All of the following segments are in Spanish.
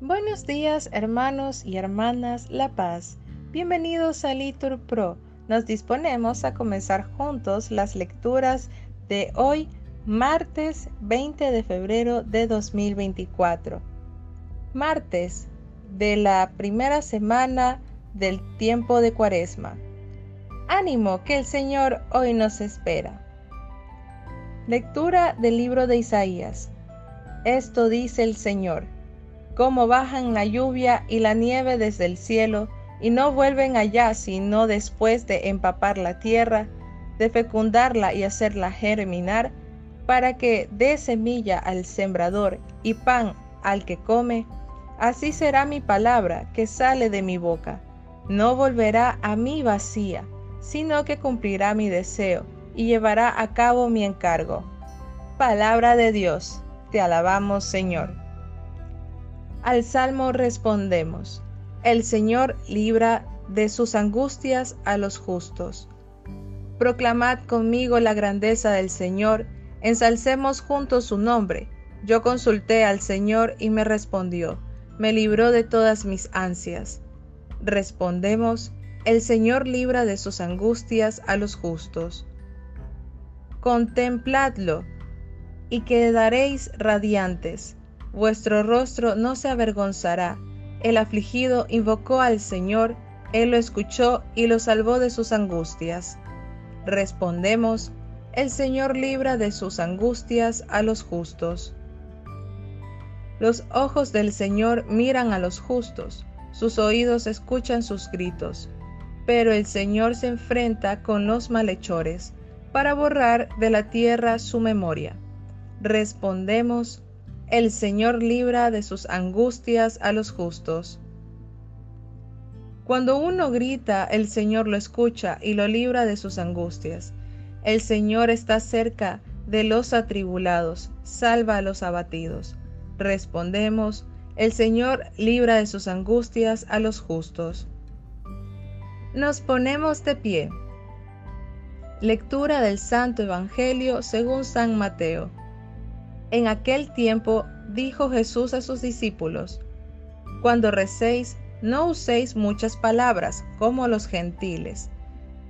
Buenos días hermanos y hermanas La Paz. Bienvenidos a Litur Pro. Nos disponemos a comenzar juntos las lecturas de hoy, martes 20 de febrero de 2024. Martes de la primera semana del tiempo de Cuaresma. Ánimo que el Señor hoy nos espera. Lectura del libro de Isaías. Esto dice el Señor cómo bajan la lluvia y la nieve desde el cielo, y no vuelven allá sino después de empapar la tierra, de fecundarla y hacerla germinar, para que dé semilla al sembrador y pan al que come, así será mi palabra que sale de mi boca. No volverá a mí vacía, sino que cumplirá mi deseo y llevará a cabo mi encargo. Palabra de Dios, te alabamos Señor. Al salmo respondemos, el Señor libra de sus angustias a los justos. Proclamad conmigo la grandeza del Señor, ensalcemos juntos su nombre. Yo consulté al Señor y me respondió, me libró de todas mis ansias. Respondemos, el Señor libra de sus angustias a los justos. Contempladlo y quedaréis radiantes vuestro rostro no se avergonzará. El afligido invocó al Señor, Él lo escuchó y lo salvó de sus angustias. Respondemos, el Señor libra de sus angustias a los justos. Los ojos del Señor miran a los justos, sus oídos escuchan sus gritos, pero el Señor se enfrenta con los malhechores para borrar de la tierra su memoria. Respondemos, el Señor libra de sus angustias a los justos. Cuando uno grita, el Señor lo escucha y lo libra de sus angustias. El Señor está cerca de los atribulados, salva a los abatidos. Respondemos, el Señor libra de sus angustias a los justos. Nos ponemos de pie. Lectura del Santo Evangelio según San Mateo. En aquel tiempo dijo Jesús a sus discípulos, Cuando recéis, no uséis muchas palabras como los gentiles,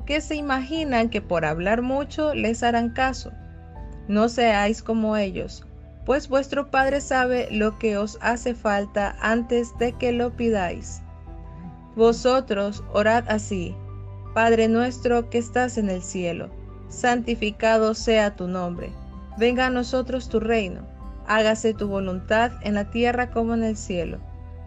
que se imaginan que por hablar mucho les harán caso. No seáis como ellos, pues vuestro Padre sabe lo que os hace falta antes de que lo pidáis. Vosotros orad así, Padre nuestro que estás en el cielo, santificado sea tu nombre Venga a nosotros tu reino, hágase tu voluntad en la tierra como en el cielo.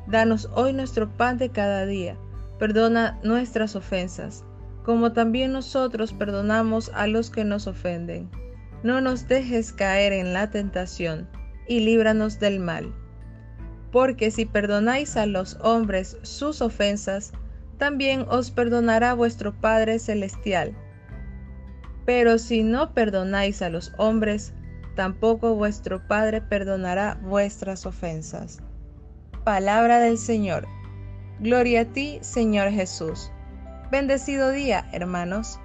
Danos hoy nuestro pan de cada día, perdona nuestras ofensas, como también nosotros perdonamos a los que nos ofenden. No nos dejes caer en la tentación, y líbranos del mal. Porque si perdonáis a los hombres sus ofensas, también os perdonará vuestro Padre Celestial. Pero si no perdonáis a los hombres, tampoco vuestro Padre perdonará vuestras ofensas. Palabra del Señor. Gloria a ti, Señor Jesús. Bendecido día, hermanos.